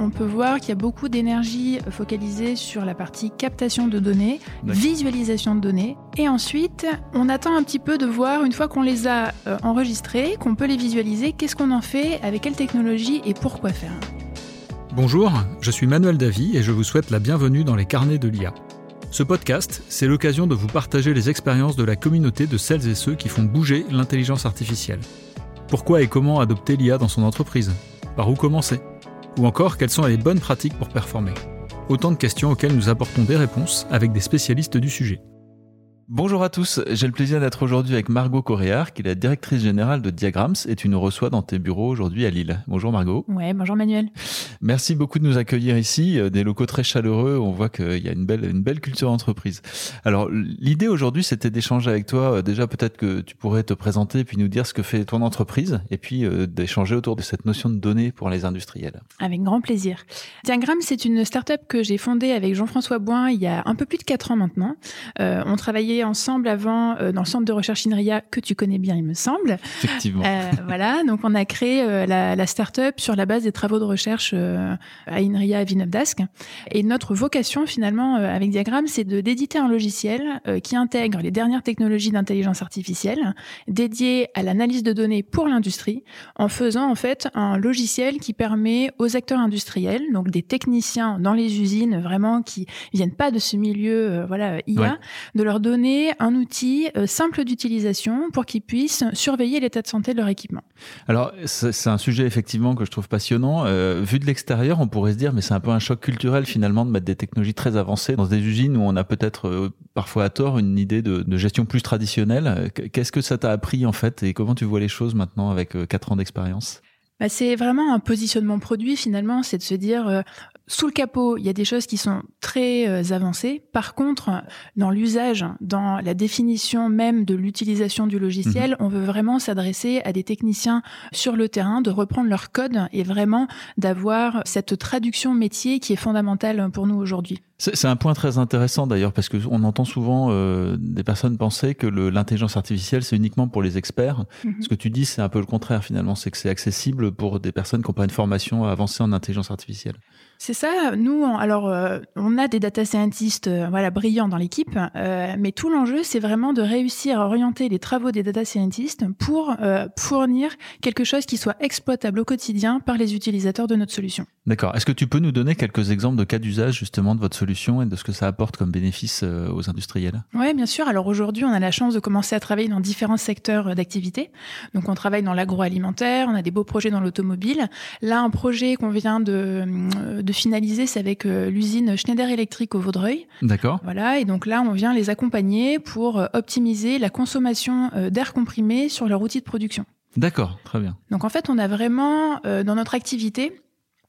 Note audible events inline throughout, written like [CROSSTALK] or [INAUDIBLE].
on peut voir qu'il y a beaucoup d'énergie focalisée sur la partie captation de données, visualisation de données. Et ensuite, on attend un petit peu de voir, une fois qu'on les a euh, enregistrés, qu'on peut les visualiser, qu'est-ce qu'on en fait, avec quelle technologie et pourquoi faire. Bonjour, je suis Manuel Davy et je vous souhaite la bienvenue dans les carnets de l'IA. Ce podcast, c'est l'occasion de vous partager les expériences de la communauté de celles et ceux qui font bouger l'intelligence artificielle. Pourquoi et comment adopter l'IA dans son entreprise? Par où commencer? Ou encore, quelles sont les bonnes pratiques pour performer? Autant de questions auxquelles nous apportons des réponses avec des spécialistes du sujet. Bonjour à tous, j'ai le plaisir d'être aujourd'hui avec Margot Coréard, qui est la directrice générale de Diagrams et tu nous reçois dans tes bureaux aujourd'hui à Lille. Bonjour Margot. Ouais, bonjour Manuel. Merci beaucoup de nous accueillir ici, euh, des locaux très chaleureux, on voit qu'il y a une belle, une belle culture d'entreprise. Alors l'idée aujourd'hui c'était d'échanger avec toi, euh, déjà peut-être que tu pourrais te présenter puis nous dire ce que fait ton entreprise et puis euh, d'échanger autour de cette notion de données pour les industriels. Avec grand plaisir. Diagrams c'est une start-up que j'ai fondée avec Jean-François Boin il y a un peu plus de 4 ans maintenant. on travaillait ensemble avant euh, dans le centre de recherche INRIA que tu connais bien, il me semble. Effectivement. Euh, voilà, donc on a créé euh, la, la start-up sur la base des travaux de recherche à INRIA à Villeneuve d'Ascq. Et notre vocation finalement avec Diagram, c'est de d'éditer un logiciel qui intègre les dernières technologies d'intelligence artificielle dédié à l'analyse de données pour l'industrie, en faisant en fait un logiciel qui permet aux acteurs industriels, donc des techniciens dans les usines vraiment qui viennent pas de ce milieu, voilà IA, de leur donner un outil euh, simple d'utilisation pour qu'ils puissent surveiller l'état de santé de leur équipement. Alors, c'est un sujet effectivement que je trouve passionnant. Euh, vu de l'extérieur, on pourrait se dire, mais c'est un peu un choc culturel finalement de mettre des technologies très avancées dans des usines où on a peut-être euh, parfois à tort une idée de, de gestion plus traditionnelle. Qu'est-ce que ça t'a appris en fait et comment tu vois les choses maintenant avec 4 ans d'expérience? Bah, c'est vraiment un positionnement produit finalement, c'est de se dire sous le capot, il y a des choses qui sont très euh, avancées. Par contre, dans l'usage, dans la définition même de l'utilisation du logiciel, mhm. on veut vraiment s'adresser à des techniciens sur le terrain, de reprendre leur code et vraiment d'avoir cette traduction métier qui est fondamentale pour nous aujourd'hui. C'est un point très intéressant d'ailleurs parce qu'on entend souvent euh, des personnes penser que l'intelligence artificielle c'est uniquement pour les experts. Mhm. Ce que tu dis c'est un peu le contraire finalement, c'est que c'est accessible pour des personnes qui n'ont pas une formation avancée en intelligence artificielle. C'est ça. Nous, alors, euh, on a des data scientists, euh, voilà, brillants dans l'équipe, euh, mais tout l'enjeu, c'est vraiment de réussir à orienter les travaux des data scientists pour fournir quelque chose qui soit exploitable au quotidien par les utilisateurs de notre solution. D'accord. Est-ce que tu peux nous donner quelques exemples de cas d'usage justement de votre solution et de ce que ça apporte comme bénéfice aux industriels? Oui, bien sûr. Alors aujourd'hui, on a la chance de commencer à travailler dans différents secteurs d'activité. Donc, on travaille dans l'agroalimentaire, on a des beaux projets dans l'automobile. Là, un projet qu'on vient de de finaliser, c'est avec euh, l'usine Schneider Electric au Vaudreuil. D'accord. Voilà, et donc là, on vient les accompagner pour euh, optimiser la consommation euh, d'air comprimé sur leur outil de production. D'accord, très bien. Donc en fait, on a vraiment dans notre activité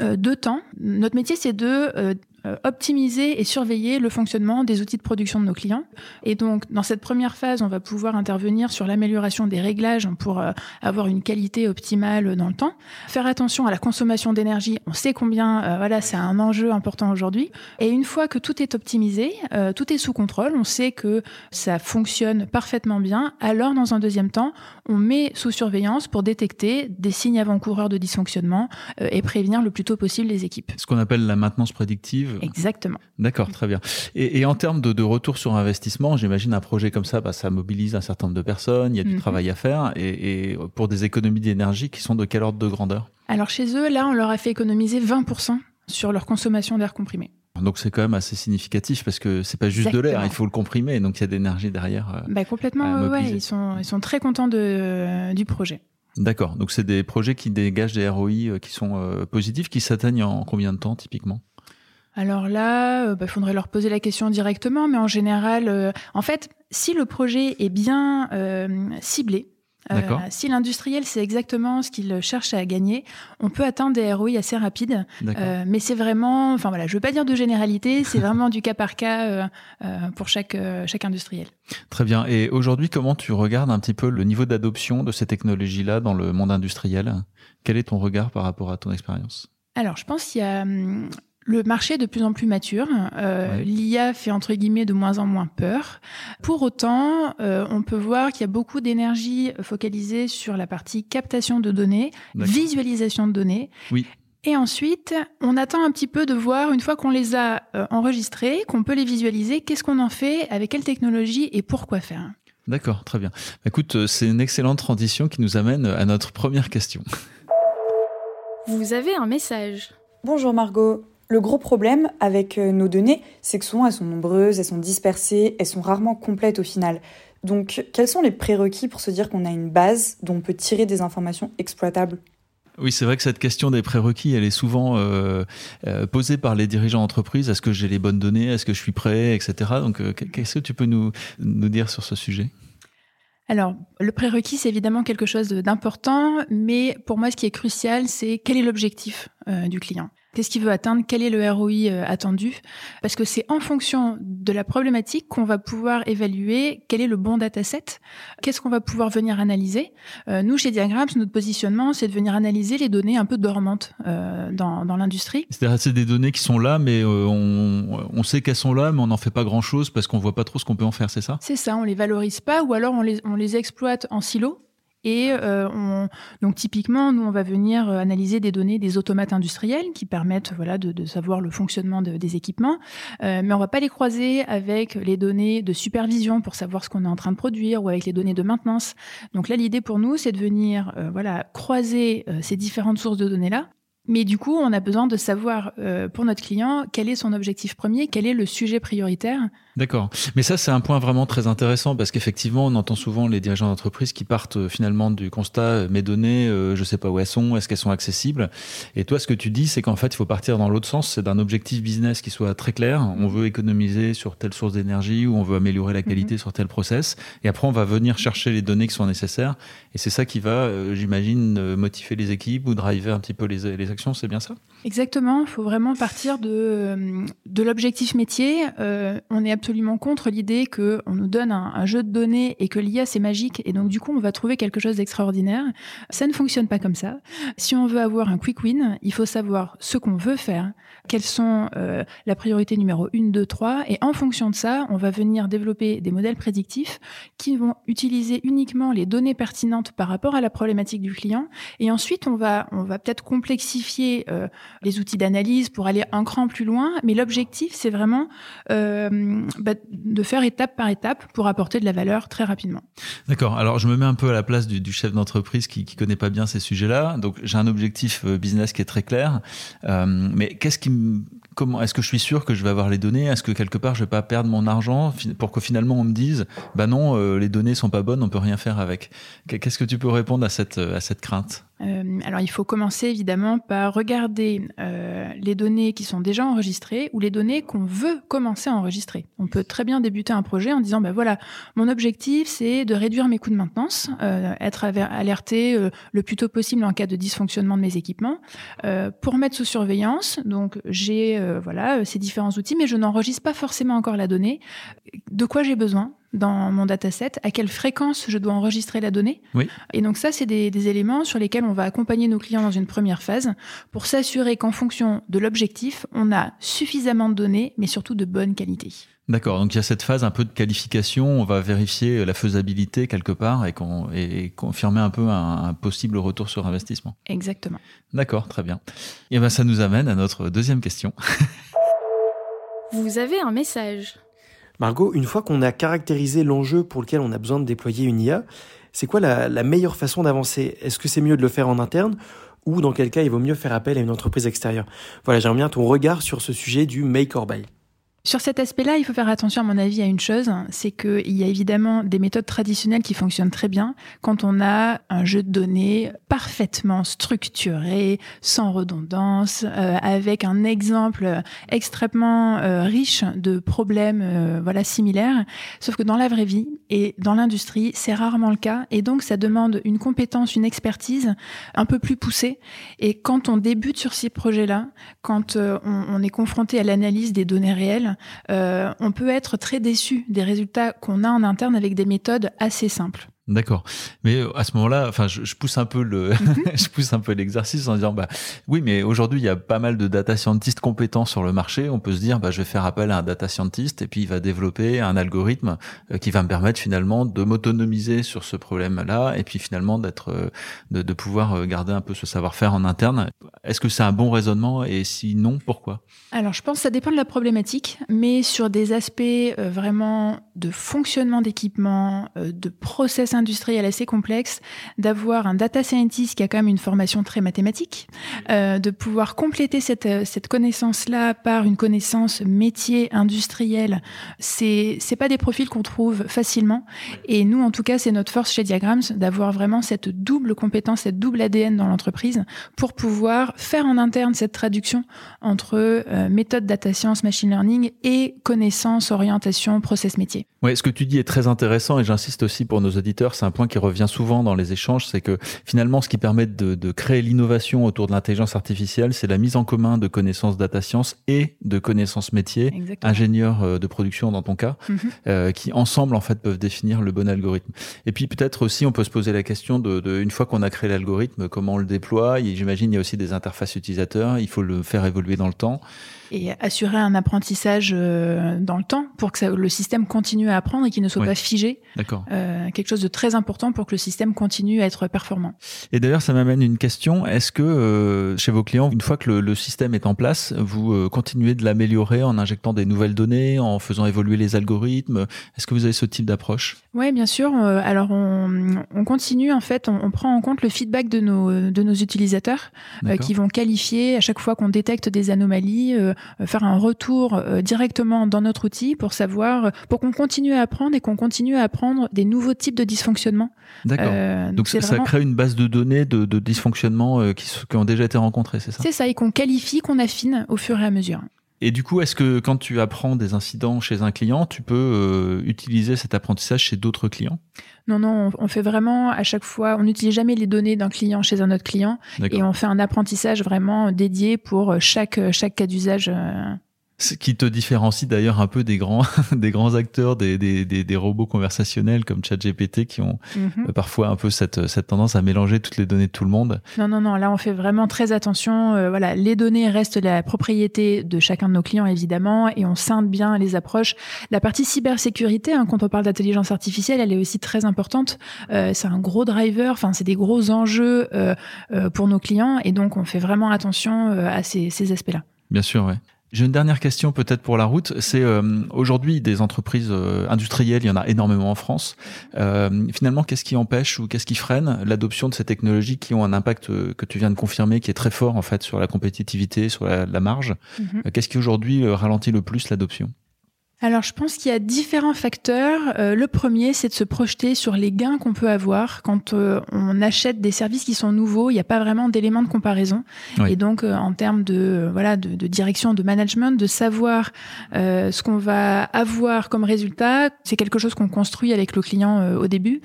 deux temps. Notre métier, c'est de optimiser et surveiller le fonctionnement des outils de production de nos clients. Et donc, dans cette première phase, on va pouvoir intervenir sur l'amélioration des réglages pour euh, avoir une qualité optimale dans le temps. Faire attention à la consommation d'énergie. On sait combien, euh, voilà, c'est un enjeu important aujourd'hui. Et une fois que tout est optimisé, tout est sous contrôle, on sait que ça fonctionne parfaitement bien. Alors, dans un deuxième temps, on met sous surveillance pour détecter des signes avant-coureurs de dysfonctionnement et prévenir le plus tôt possible les équipes. Ce qu'on appelle la maintenance prédictive Exactement. D'accord, très bien. Et, en termes de, retour sur investissement, j'imagine un projet comme ça, bah, ça mobilise un certain nombre de personnes, il y a du mhm. travail à faire, et, pour des économies d'énergie qui sont de quel ordre de grandeur? Alors chez eux, là, on leur a fait économiser 20% sur leur consommation d'air comprimé. Donc c'est quand même assez significatif parce que c'est pas juste de l'air, il faut le comprimer, donc il y a de l'énergie derrière. Euh, bah complètement, ouais, ils sont ils sont très contents de, du projet. D'accord, donc c'est des projets qui dégagent des ROI euh, qui sont euh, positifs, qui s'atteignent en combien de temps typiquement? Alors là, il euh, bah, faudrait leur poser la question directement, mais en général, euh, en fait, si le projet est bien euh, ciblé, si l'industriel sait exactement ce qu'il cherche à gagner, on peut atteindre des ROI assez rapides. mais c'est vraiment, enfin voilà, je veux pas dire de généralité, c'est [LAUGHS] vraiment du cas par cas pour chaque chaque industriel. Très bien. Et aujourd'hui, comment tu regardes un petit peu le niveau d'adoption de ces technologies-là dans le monde industriel? Quel est ton regard par rapport à ton expérience? Alors, je pense qu'il y a hum, le marché est de plus en plus mature. Euh, L'IA fait entre guillemets de moins en moins peur. Pour autant, euh, on peut voir qu'il y a beaucoup d'énergie focalisée sur la partie captation de données, visualisation de données. Oui. Et ensuite, on attend un petit peu de voir, une fois qu'on les a euh, enregistrés, qu'on peut les visualiser, qu'est-ce qu'on en fait, avec quelle technologie et pourquoi faire. D'accord, très bien. Écoute, euh, c'est une excellente transition qui nous amène à notre première question. Vous avez un message. Bonjour Margot. Le gros problème avec euh, nos données, c'est que souvent elles sont nombreuses, elles sont dispersées, elles sont rarement complètes au final. Donc, quels sont les prérequis pour se dire qu'on a une base dont on peut tirer des informations exploitables? Oui, c'est vrai que cette question des prérequis, elle est souvent euh, euh, posée par les dirigeants d'entreprise. Est-ce que j'ai les bonnes données? Est-ce que je suis prêt? Etc. Donc, euh, qu'est-ce que tu peux nous, nous dire sur ce sujet? Alors, le prérequis, c'est évidemment quelque chose d'important, mais pour moi, ce qui est crucial, c'est quel est l'objectif du client. Qu'est-ce qu'il veut atteindre? Quel est le ROI euh, attendu? Parce que c'est en fonction de la problématique qu'on va pouvoir évaluer quel est le bon dataset, qu'est-ce qu'on va pouvoir venir analyser? Euh, nous, chez Diagrams, notre positionnement, c'est de venir analyser les données un peu dormantes euh, dans, dans l'industrie. C'est-à-dire c'est des données qui sont là, mais on, on, sait qu'elles sont là, mais on n'en fait pas grand-chose parce qu'on voit pas trop ce qu'on peut en faire, c'est ça? C'est ça, on les valorise pas, ou alors on les, on les exploite en silo et euh, on, donc typiquement, nous, on va venir euh, analyser des données des automates industriels qui permettent voilà, de, de savoir le fonctionnement de, des équipements, euh, mais on va pas les croiser avec les données de supervision pour savoir ce qu'on est en train de produire ou avec les données de maintenance. Donc là, l'idée pour nous, c'est de venir euh, voilà, croiser ces différentes sources de données-là mais du coup, on a besoin de savoir euh, pour notre client quel est son objectif premier, quel est le sujet prioritaire. D'accord. Mais ça, c'est un point vraiment très intéressant parce qu'effectivement, on entend souvent les dirigeants d'entreprise qui partent euh, finalement du constat euh, mes données, je je sais pas où elles sont, est-ce qu'elles sont accessibles? Et toi, ce que tu dis, c'est qu'en fait, il faut partir dans l'autre sens, c'est d'un objectif business qui soit très clair. On veut économiser sur telle source d'énergie ou on veut améliorer la qualité mhm. sur tel process. Et après, on va venir chercher les données qui sont nécessaires. Et c'est ça qui va, j'imagine, motiver les équipes ou driver un petit peu les, les c'est bien ça? Exactement, il faut vraiment partir de, euh, de l'objectif métier. Euh, on est absolument contre l'idée qu'on nous donne un, jeu de données et que l'IA c'est magique et donc du coup on va trouver quelque chose d'extraordinaire. Ça ne fonctionne pas comme ça. Si on veut avoir un quick win, il faut savoir ce qu'on veut faire, quelles sont euh, la priorité numéro 1, 2, 3 et en fonction de ça, on va venir développer des modèles prédictifs qui vont utiliser uniquement les données pertinentes par rapport à la problématique du client et ensuite on va, on va peut-être complexifier euh, les outils d'analyse pour aller un cran plus loin, mais l'objectif, c'est vraiment euh, bah, de faire étape par étape pour apporter de la valeur très rapidement. D'accord. Alors, je me mets un peu à la place du, chef d'entreprise qui, qui connaît pas bien ces sujets-là. Donc, j'ai un objectif euh, business qui est très clair. mais qu'est-ce qui comment est-ce que je suis sûr que je vais avoir les données? Est-ce que quelque part je vais pas perdre mon argent pour que finalement on me dise bah non les données sont pas bonnes, on peut rien faire avec? Qu'est-ce que tu peux répondre à cette à cette crainte? Euh, alors il faut commencer évidemment par regarder euh, les données qui sont déjà enregistrées ou les données qu'on veut commencer à enregistrer. On peut très bien débuter un projet en disant, ben voilà, mon objectif c'est de réduire mes coûts de maintenance, euh, être alerté le plus tôt possible en cas de dysfonctionnement de mes équipements, pour mettre sous surveillance. Donc j'ai voilà ces différents outils, mais je n'enregistre pas forcément encore la donnée. De quoi j'ai besoin? Dans mon dataset, à quelle fréquence je dois enregistrer la donnée. Oui. Et donc ça, c'est des, des, éléments sur lesquels on va accompagner nos clients dans une première phase pour s'assurer qu'en fonction de l'objectif, on a suffisamment de données, mais surtout de bonne qualité. D'accord, donc il y a cette phase un peu de qualification, on va vérifier la faisabilité quelque part et, et confirmer un peu un, possible retour sur investissement. Exactement. D'accord, très bien. Et ben ça nous amène à notre deuxième question. Vous avez un message. Margot, une fois qu'on a caractérisé l'enjeu pour lequel on a besoin de déployer une IA, c'est quoi la, meilleure façon d'avancer? Est-ce que c'est mieux de le faire en interne? Ou dans quel cas il vaut mieux faire appel à une entreprise extérieure? Voilà, j'aimerais bien ton regard sur ce sujet du make or buy. Sur cet aspect-là, il faut faire attention, à mon avis, à une chose, c'est qu'il y a évidemment des méthodes traditionnelles qui fonctionnent très bien quand on a un jeu de données parfaitement structuré, sans redondance, euh, avec un exemple extrêmement euh, riche de problèmes euh, voilà similaires. Sauf que dans la vraie vie et dans l'industrie, c'est rarement le cas, et donc ça demande une compétence, une expertise un peu plus poussée. Et quand on débute sur ces projets-là, quand on, on est confronté à l'analyse des données réelles, euh, on peut être très déçu des résultats qu'on a en interne avec des méthodes assez simples. D'accord. Mais euh, à ce moment-là, enfin, je, je, pousse un peu le, mhm. [LAUGHS] je pousse un peu l'exercice en disant, bah, oui, mais aujourd'hui, il y a pas mal de data scientists compétents sur le marché. On peut se dire, bah, je vais faire appel à un data scientist et puis il va développer un algorithme euh, qui va me permettre finalement de m'autonomiser sur ce problème-là et puis finalement d'être, euh, de, de, pouvoir garder un peu ce savoir-faire en interne. Est-ce que c'est un bon raisonnement et si non, pourquoi? Alors, je pense que ça dépend de la problématique, mais sur des aspects vraiment de fonctionnement d'équipement, de process industriel assez complexe, d'avoir un data scientist qui a quand même une formation très mathématique, euh, de pouvoir compléter cette, euh, cette connaissance-là par une connaissance métier industriel. C'est c'est pas des profils qu'on trouve facilement. Et nous, en tout cas, c'est notre force chez Diagrams d'avoir vraiment cette double compétence, cette double ADN dans l'entreprise pour pouvoir faire en interne cette traduction entre euh, méthode data science, machine learning et connaissance, orientation, process métier. Ouais, ce que tu dis est très intéressant et j'insiste aussi pour nos auditeurs c'est un point qui revient souvent dans les échanges, c'est que finalement, ce qui permet de, créer l'innovation autour de l'intelligence artificielle, c'est la mise en commun de connaissances data science et de connaissances métiers, ingénieurs euh, de production dans ton cas, mhm. euh, qui ensemble en fait peuvent définir le bon algorithme. Et puis peut-être aussi, on peut se poser la question de, de une fois qu'on a créé l'algorithme, comment on le déploie? J'imagine il y a aussi des interfaces utilisateurs, il faut le faire évoluer dans le temps et assurer un apprentissage euh, dans le temps pour que ça, le système continue à apprendre et qu'il ne soit pas figé. D'accord. Euh, quelque chose de très important pour que le système continue à être performant. Et d'ailleurs, ça m'amène une question. Est-ce que euh, chez vos clients, une fois que le, le système est en place, vous euh, continuez de l'améliorer en injectant des nouvelles données, en faisant évoluer les algorithmes? Est-ce que vous avez ce type d'approche? Oui, bien sûr. Alors, on, on, continue, en fait, on, on, prend en compte le feedback de nos, de nos utilisateurs qui vont qualifier à chaque fois qu'on détecte des anomalies faire un retour euh, directement dans notre outil pour savoir, pour qu'on continue à apprendre et qu'on continue à apprendre des nouveaux types de dysfonctionnements. D'accord. Euh, donc, ça, crée une base de données de, de dysfonctionnements qui, qui, ont déjà été rencontrés, c'est ça? C'est ça, et qu'on qualifie, qu'on affine au fur et à mesure. Et du coup, est-ce que quand tu apprends des incidents chez un client, tu peux euh, utiliser cet apprentissage chez d'autres clients? Non, non, on, fait vraiment à chaque fois, on n'utilise jamais les données d'un client chez un autre client et on fait un apprentissage vraiment dédié pour chaque, chaque cas d'usage. Euh, ce qui te différencie d'ailleurs un peu des grands, [LAUGHS] des grands acteurs, des, des, des, robots conversationnels comme ChatGPT qui ont mhm. parfois un peu cette, cette tendance à mélanger toutes les données de tout le monde. Non, non, non. Là, on fait vraiment très attention. Euh, voilà, les données restent la propriété de chacun de nos clients évidemment, et on scinde bien les approches. La partie cybersécurité, hein, quand on parle d'intelligence artificielle, elle est aussi très importante. Euh, c'est un gros driver. Enfin, c'est des gros enjeux euh, pour nos clients, et donc on fait vraiment attention à ces, ces aspects-là. Bien sûr, ouais. J'ai une dernière question peut-être pour la route. C'est euh, aujourd'hui des entreprises euh, industrielles, il y en a énormément en France. Euh, finalement, qu'est-ce qui empêche ou qu'est-ce qui freine l'adoption de ces technologies qui ont un impact que tu viens de confirmer, qui est très fort en fait sur la compétitivité, sur la, la marge? Mm-hmm. Qu'est-ce qui aujourd'hui ralentit le plus l'adoption? Alors, je pense qu'il y a différents facteurs. Euh, le premier, c'est de se projeter sur les gains qu'on peut avoir quand euh, on achète des services qui sont nouveaux. Il n'y a pas vraiment d'éléments de comparaison. Et donc, euh, en termes de voilà de, de, direction, de management, de savoir ce qu'on va avoir comme résultat, c'est quelque chose qu'on construit avec le client au début.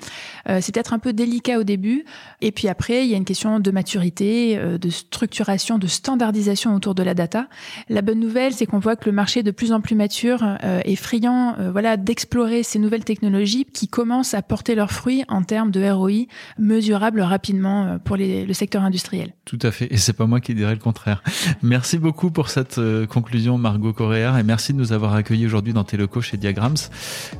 c'est peut-être un peu délicat au début. Et puis après, il y a une question de maturité, de structuration, de standardisation autour de la data. La bonne nouvelle, c'est qu'on voit que le marché est de plus en plus mature effrayant euh, voilà, d'explorer ces nouvelles technologies qui commencent à porter leurs fruits en termes de ROI mesurables rapidement euh, pour le secteur industriel. Tout à fait, et c'est pas moi qui dirais le contraire. Merci beaucoup pour cette euh, conclusion, Margot Correa, et merci de nous avoir accueillis aujourd'hui dans locaux chez Diagrams.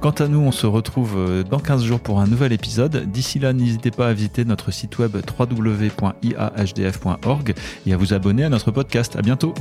Quant à nous, on se retrouve dans 15 jours pour un nouvel épisode. D'ici là, n'hésitez pas à visiter notre site web www.iahdf.org et à vous abonner à notre podcast. À bientôt.